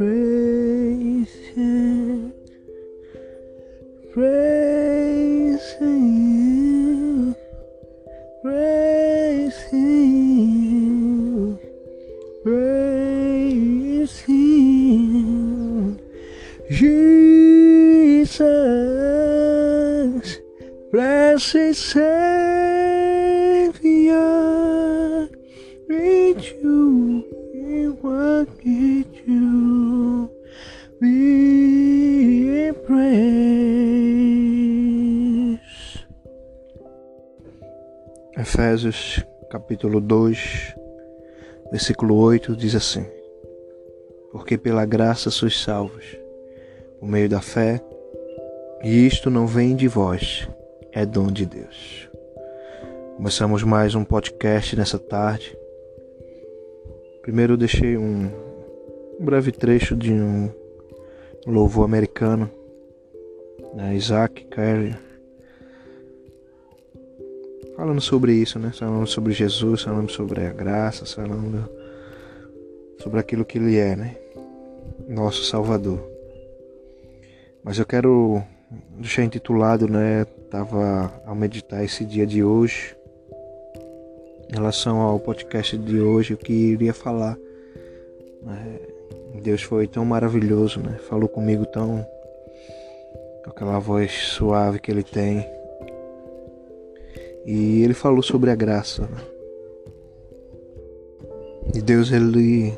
praise Him, praising You, praising You, praising You, Jesus, blessed Savior, reach You in what you. Efésios capítulo 2, versículo 8 diz assim: Porque pela graça sois salvos, por meio da fé, e isto não vem de vós, é dom de Deus. Começamos mais um podcast nessa tarde. Primeiro eu deixei um, breve trecho de um louvor americano, né, Isaac Carey, falando sobre isso, né? Falando sobre Jesus, falando sobre a graça, falando sobre aquilo que Ele é, né? Nosso Salvador. Mas eu quero deixar intitulado, né? Tava ao meditar esse dia de hoje, em relação ao podcast de hoje, o que iria falar. Né? Deus foi tão maravilhoso, né? Falou comigo tão com aquela voz suave que ele tem. E ele falou sobre a graça. Né? E Deus ele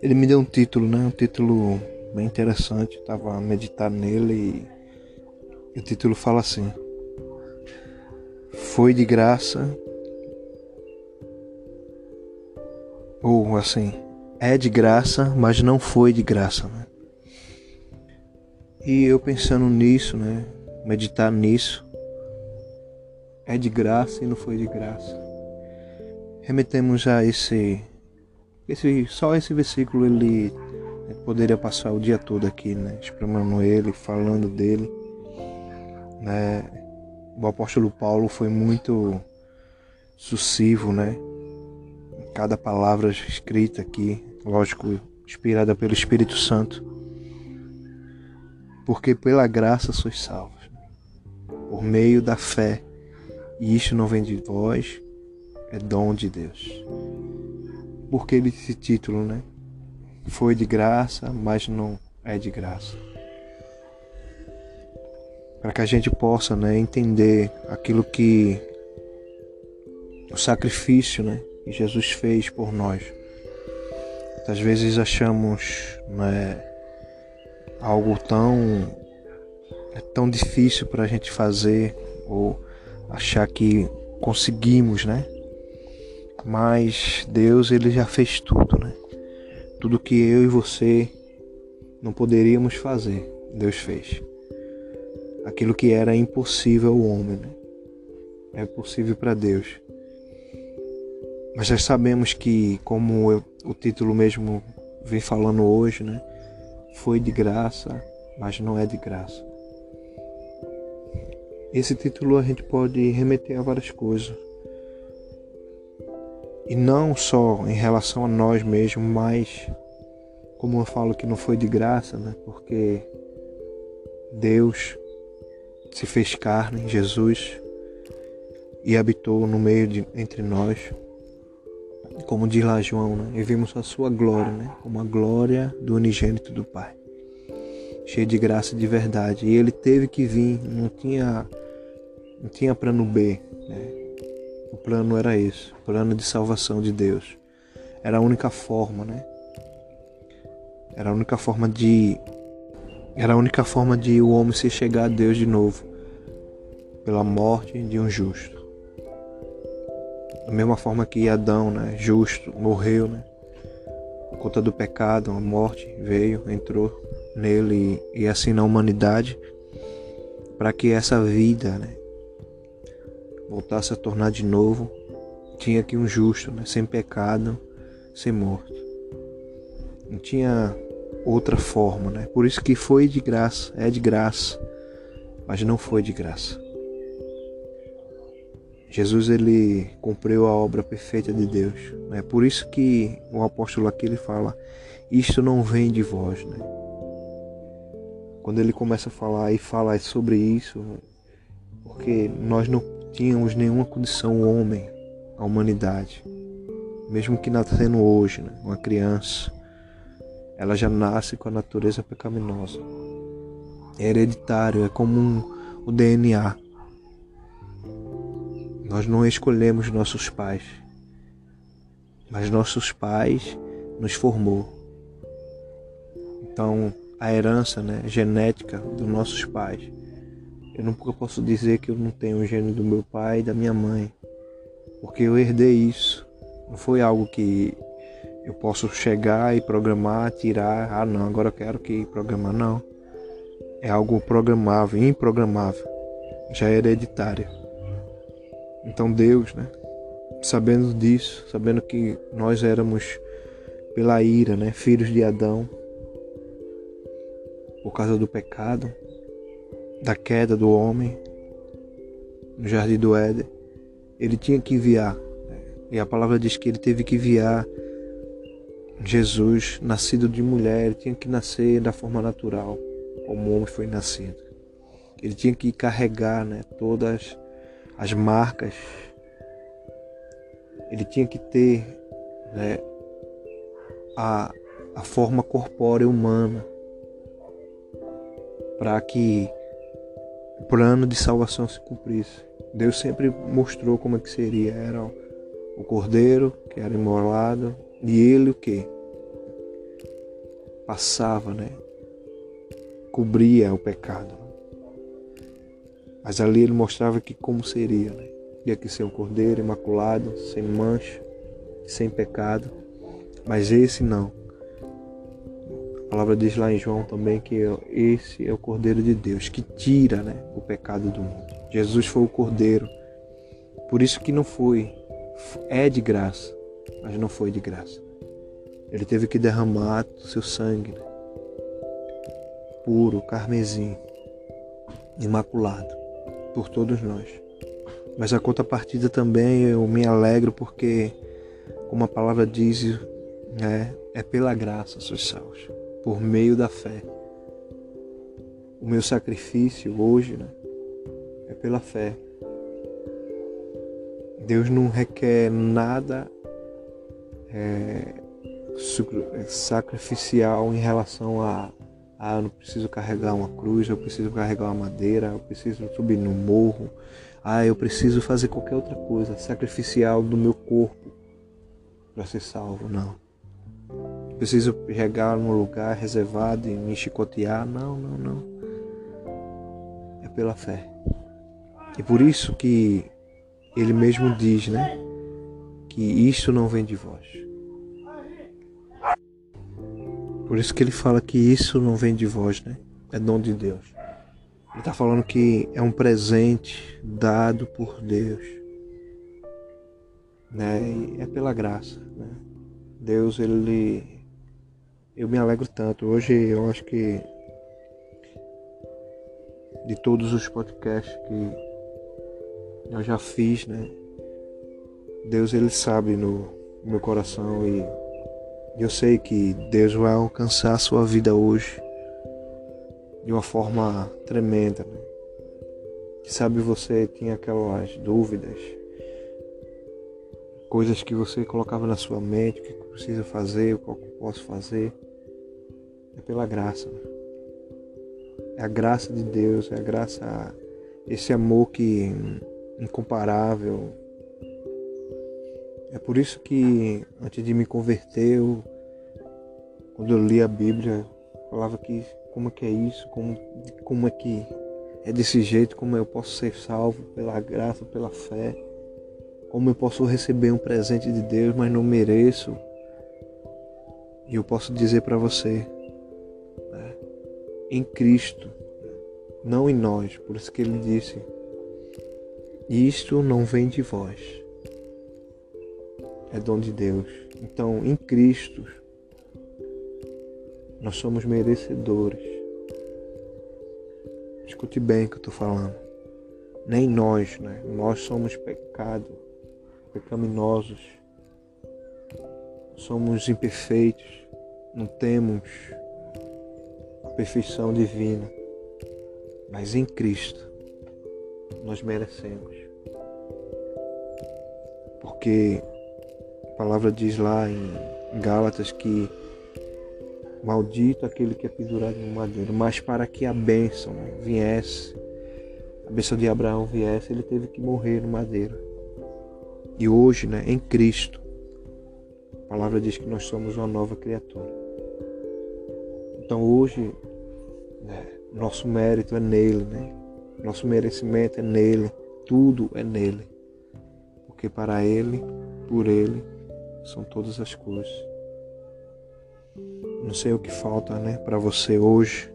ele me deu um título, né? Um título bem interessante. Eu tava a meditar nele e o título fala assim: Foi de graça ou assim, é de graça, mas não foi de graça, né? E eu pensando nisso, né? Meditar nisso. É de graça e não foi de graça. Remetemos a esse esse só esse versículo ele poderia passar o dia todo aqui, né, exprimando ele, falando dele, né? O apóstolo Paulo foi muito sucessivo, né? Cada palavra escrita aqui, lógico, inspirada pelo Espírito Santo. Porque pela graça sois salvos, por meio da fé. E isto não vem de vós, é dom de Deus. Porque ele esse título, né? Foi de graça, mas não é de graça. Para que a gente possa, né, entender aquilo que o sacrifício, né, que Jesus fez por nós. Às vezes achamos né, algo tão é tão difícil para a gente fazer ou achar que conseguimos, né? Mas Deus ele já fez tudo, né? Tudo que eu e você não poderíamos fazer, Deus fez. Aquilo que era impossível ao homem, né? é possível para Deus. Mas já sabemos que, como eu, o título mesmo vem falando hoje, né? Foi de graça, mas não é de graça. Esse título a gente pode remeter a várias coisas. E não só em relação a nós mesmos, mas como eu falo que não foi de graça, né? Porque Deus se fez carne, Jesus, e habitou no meio de entre nós como diz lá João, né? e vimos a sua glória, né? como a glória do unigênito do Pai, cheio de graça de verdade. E ele teve que vir, não tinha, não tinha plano B. Né? O plano era esse, o plano de salvação de Deus. Era a única forma, né? Era a única forma de era a única forma de o homem se chegar a Deus de novo, pela morte de um justo. Da mesma forma que Adão, né, justo, morreu, né? Por conta do pecado, a morte veio, entrou nele e, assim na humanidade, para que essa vida, né, voltasse a tornar de novo, tinha que um justo, né, sem pecado, ser morto. Não tinha outra forma, né? Por isso que foi de graça, é de graça, mas não foi de graça. Jesus ele cumpriu a obra perfeita de Deus. Né? por isso que o apóstolo aqui ele fala: Isto não vem de vós. Né? Quando ele começa a falar e falar sobre isso, porque nós não tínhamos nenhuma condição homem, a humanidade, mesmo que nascendo hoje, né? uma criança, ela já nasce com a natureza pecaminosa. É hereditário, é como um, o DNA. Nós não escolhemos nossos pais, mas nossos pais nos formou. Então, a herança né, genética dos nossos pais. Eu nunca posso dizer que eu não tenho o gênio do meu pai e da minha mãe, porque eu herdei isso. Não foi algo que eu posso chegar e programar, tirar. Ah, não, agora eu quero que programar. Não. É algo programável, improgramável. Já é hereditário. Então Deus, né, sabendo disso, sabendo que nós éramos pela ira, né, filhos de Adão, por causa do pecado, da queda do homem no jardim do Éden, ele tinha que enviar. Né, e a palavra diz que ele teve que enviar Jesus, nascido de mulher, ele tinha que nascer da forma natural, como o homem foi nascido. Ele tinha que carregar né, todas as marcas, ele tinha que ter né, a, a forma corpórea humana para que o plano de salvação se cumprisse. Deus sempre mostrou como é que seria. Era o cordeiro que era imolado e ele o que? Passava, né? Cobria o pecado. Mas ali ele mostrava que como seria, né? Tinha que ser um cordeiro imaculado, sem mancha, sem pecado. Mas esse não. A palavra diz lá em João também que esse é o Cordeiro de Deus que tira né, o pecado do mundo. Jesus foi o Cordeiro. Por isso que não foi. É de graça, mas não foi de graça. Ele teve que derramar o seu sangue né? puro, carmesim, imaculado por todos nós. Mas a contrapartida também eu me alegro porque, como a palavra diz, é, é pela graça sois salvos, por meio da fé. O meu sacrifício hoje né, é pela fé. Deus não requer nada é, sacrificial em relação a ah, eu não preciso carregar uma cruz, eu preciso carregar uma madeira, eu preciso subir no morro. Ah, eu preciso fazer qualquer outra coisa sacrificial do meu corpo para ser salvo. Não. Preciso chegar num lugar reservado e me chicotear. Não, não, não. É pela fé. E por isso que ele mesmo diz, né? Que isto não vem de vós por isso que ele fala que isso não vem de vós, né? É dom de Deus. Ele está falando que é um presente dado por Deus. Né? E é pela graça. Né? Deus, ele. Eu me alegro tanto. Hoje eu acho que de todos os podcasts que eu já fiz, né? Deus ele sabe no meu coração e eu sei que Deus vai alcançar a sua vida hoje de uma forma tremenda. Né? Sabe, você tinha aquelas dúvidas, coisas que você colocava na sua mente, o que eu preciso fazer, o que eu posso fazer. É pela graça. É a graça de Deus, é a graça, esse amor que incomparável, é por isso que antes de me converter, eu, quando eu li a Bíblia, falava que como é que é isso, como, como é que é desse jeito, como eu posso ser salvo pela graça, pela fé, como eu posso receber um presente de Deus, mas não mereço. E eu posso dizer para você, em Cristo, não em nós, por isso que ele disse: Isto não vem de vós é dom de Deus. Então, em Cristo, nós somos merecedores. Escute bem o que eu estou falando. Nem nós, né? Nós somos pecado, pecaminosos, somos imperfeitos, não temos perfeição divina, mas em Cristo nós merecemos. Porque a palavra diz lá em Gálatas que Maldito aquele que é pendurado no madeiro. Mas para que a bênção viesse, a bênção de Abraão viesse, ele teve que morrer no madeiro. E hoje, né, em Cristo, a palavra diz que nós somos uma nova criatura. Então hoje, né, nosso mérito é nele, né? Nosso merecimento é nele, tudo é nele. Porque para ele, por ele, são todas as coisas. Não sei o que falta, né, para você hoje.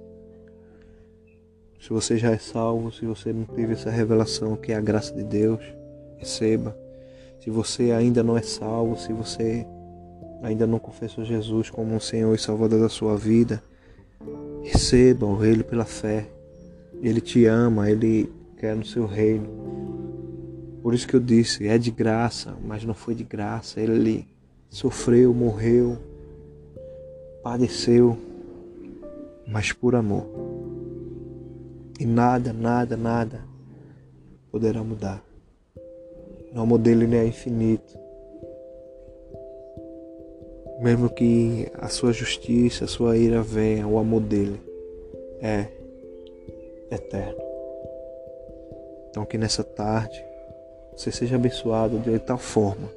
Se você já é salvo, se você não teve essa revelação que é a graça de Deus, receba. Se você ainda não é salvo, se você ainda não confessou Jesus como o Senhor e Salvador da sua vida, receba o Ele pela fé. Ele te ama, Ele quer no seu reino. Por isso que eu disse, é de graça, mas não foi de graça. Ele sofreu, morreu, padeceu, mas por amor. E nada, nada, nada poderá mudar. O amor dele é infinito. Mesmo que a sua justiça, a sua ira venha, o amor dele é eterno. Então que nessa tarde você seja abençoado de tal forma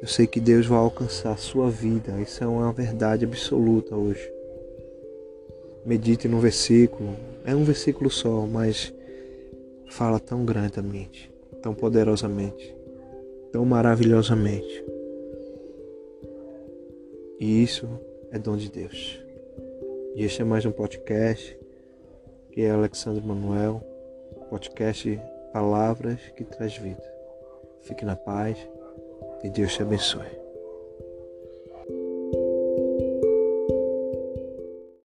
eu sei que Deus vai alcançar a sua vida. Isso é uma verdade absoluta hoje. Medite no versículo. É um versículo só, mas fala tão grandemente, tão poderosamente, tão maravilhosamente. E isso é dom de Deus. E este é mais um podcast que é Alexandre Manuel, podcast Palavras que traz vida. Fique na paz. E Deus te abençoe.